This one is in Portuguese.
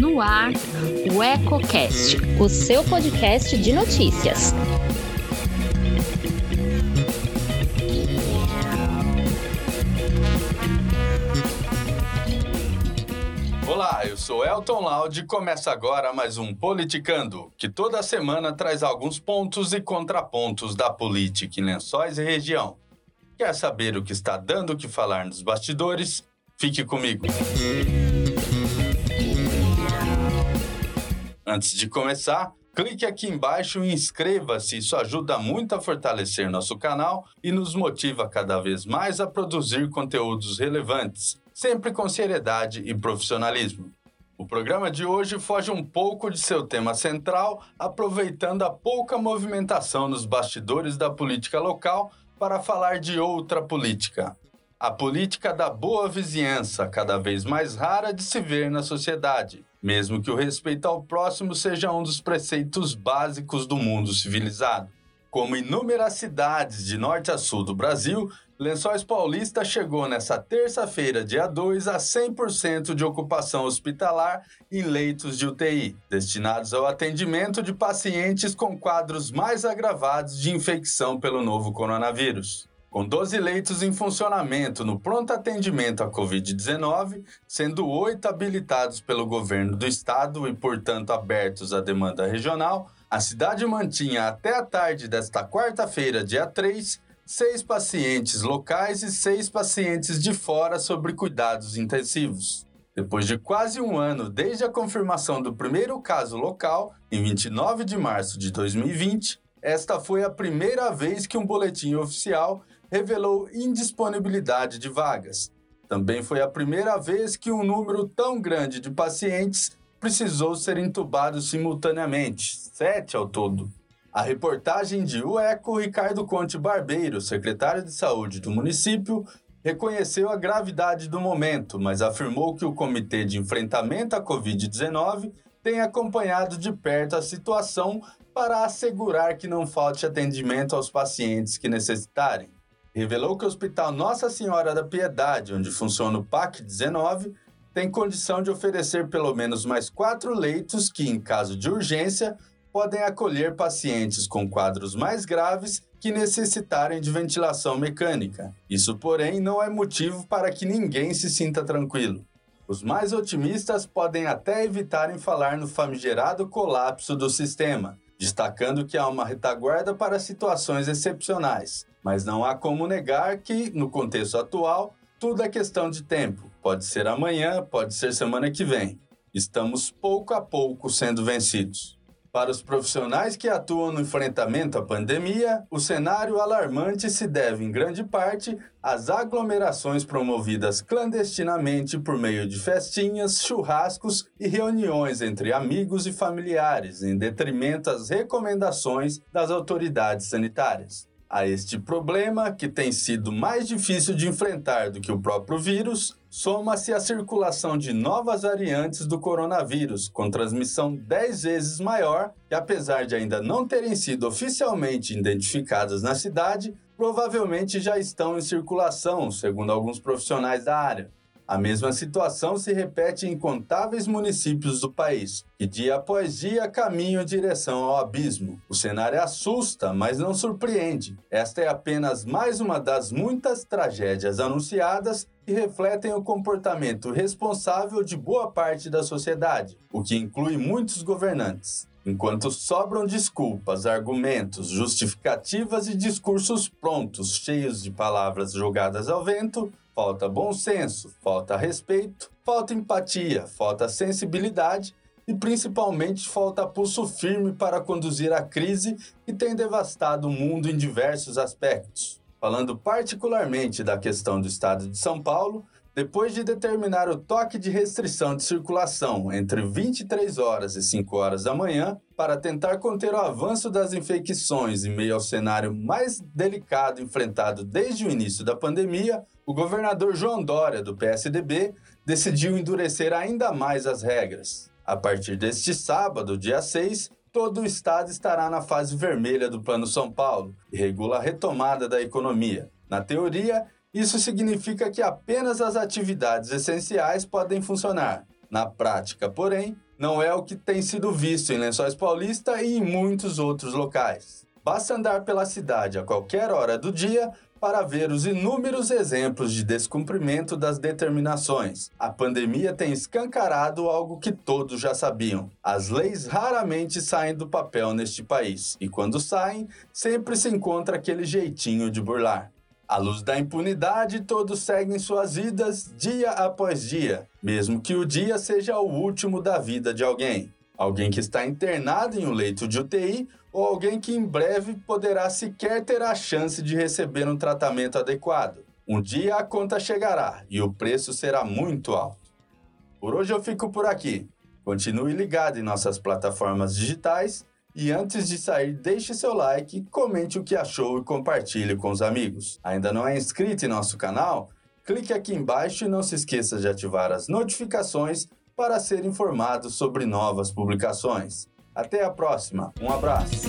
No ar, o EcoCast, o seu podcast de notícias. Olá, eu sou Elton Laude e começa agora mais um Politicando, que toda semana traz alguns pontos e contrapontos da política em Lençóis e região. Quer saber o que está dando o que falar nos bastidores? Fique comigo. Antes de começar, clique aqui embaixo e inscreva-se. Isso ajuda muito a fortalecer nosso canal e nos motiva cada vez mais a produzir conteúdos relevantes, sempre com seriedade e profissionalismo. O programa de hoje foge um pouco de seu tema central, aproveitando a pouca movimentação nos bastidores da política local para falar de outra política. A política da boa vizinhança, cada vez mais rara de se ver na sociedade, mesmo que o respeito ao próximo seja um dos preceitos básicos do mundo civilizado. Como inúmeras cidades de norte a sul do Brasil, Lençóis Paulista chegou nessa terça-feira, dia 2, a 100% de ocupação hospitalar em leitos de UTI, destinados ao atendimento de pacientes com quadros mais agravados de infecção pelo novo coronavírus. Com 12 leitos em funcionamento no pronto atendimento à Covid-19, sendo oito habilitados pelo governo do estado e, portanto, abertos à demanda regional, a cidade mantinha até a tarde desta quarta-feira, dia 3, seis pacientes locais e seis pacientes de fora sobre cuidados intensivos. Depois de quase um ano desde a confirmação do primeiro caso local, em 29 de março de 2020, esta foi a primeira vez que um boletim oficial revelou indisponibilidade de vagas. Também foi a primeira vez que um número tão grande de pacientes precisou ser entubado simultaneamente, sete ao todo. A reportagem de UECO Ricardo Conte Barbeiro, secretário de saúde do município, reconheceu a gravidade do momento, mas afirmou que o Comitê de Enfrentamento à Covid-19 tem acompanhado de perto a situação para assegurar que não falte atendimento aos pacientes que necessitarem. Revelou que o Hospital Nossa Senhora da Piedade, onde funciona o PAC-19, tem condição de oferecer pelo menos mais quatro leitos que, em caso de urgência, podem acolher pacientes com quadros mais graves que necessitarem de ventilação mecânica. Isso, porém, não é motivo para que ninguém se sinta tranquilo. Os mais otimistas podem até evitarem falar no famigerado colapso do sistema, destacando que há uma retaguarda para situações excepcionais, mas não há como negar que, no contexto atual, tudo é questão de tempo. Pode ser amanhã, pode ser semana que vem. Estamos pouco a pouco sendo vencidos. Para os profissionais que atuam no enfrentamento à pandemia, o cenário alarmante se deve, em grande parte, às aglomerações promovidas clandestinamente por meio de festinhas, churrascos e reuniões entre amigos e familiares, em detrimento às recomendações das autoridades sanitárias. A este problema, que tem sido mais difícil de enfrentar do que o próprio vírus, soma-se a circulação de novas variantes do coronavírus, com transmissão 10 vezes maior, que apesar de ainda não terem sido oficialmente identificadas na cidade, provavelmente já estão em circulação, segundo alguns profissionais da área. A mesma situação se repete em incontáveis municípios do país, que dia após dia caminham em direção ao abismo. O cenário assusta, mas não surpreende. Esta é apenas mais uma das muitas tragédias anunciadas que refletem o comportamento responsável de boa parte da sociedade, o que inclui muitos governantes. Enquanto sobram desculpas, argumentos, justificativas e discursos prontos, cheios de palavras jogadas ao vento, Falta bom senso, falta respeito, falta empatia, falta sensibilidade e principalmente falta pulso firme para conduzir a crise que tem devastado o mundo em diversos aspectos. Falando particularmente da questão do estado de São Paulo, depois de determinar o toque de restrição de circulação entre 23 horas e 5 horas da manhã, para tentar conter o avanço das infecções em meio ao cenário mais delicado enfrentado desde o início da pandemia, o governador João Dória, do PSDB, decidiu endurecer ainda mais as regras. A partir deste sábado, dia 6, todo o estado estará na fase vermelha do Plano São Paulo, e regula a retomada da economia. Na teoria, isso significa que apenas as atividades essenciais podem funcionar. Na prática, porém, não é o que tem sido visto em Lençóis Paulista e em muitos outros locais. Basta andar pela cidade a qualquer hora do dia para ver os inúmeros exemplos de descumprimento das determinações. A pandemia tem escancarado algo que todos já sabiam. As leis raramente saem do papel neste país, e quando saem, sempre se encontra aquele jeitinho de burlar. À luz da impunidade, todos seguem suas vidas dia após dia, mesmo que o dia seja o último da vida de alguém. Alguém que está internado em um leito de UTI ou alguém que em breve poderá sequer ter a chance de receber um tratamento adequado. Um dia a conta chegará e o preço será muito alto. Por hoje eu fico por aqui. Continue ligado em nossas plataformas digitais e antes de sair, deixe seu like, comente o que achou e compartilhe com os amigos. Ainda não é inscrito em nosso canal? Clique aqui embaixo e não se esqueça de ativar as notificações para ser informado sobre novas publicações. Até a próxima. Um abraço.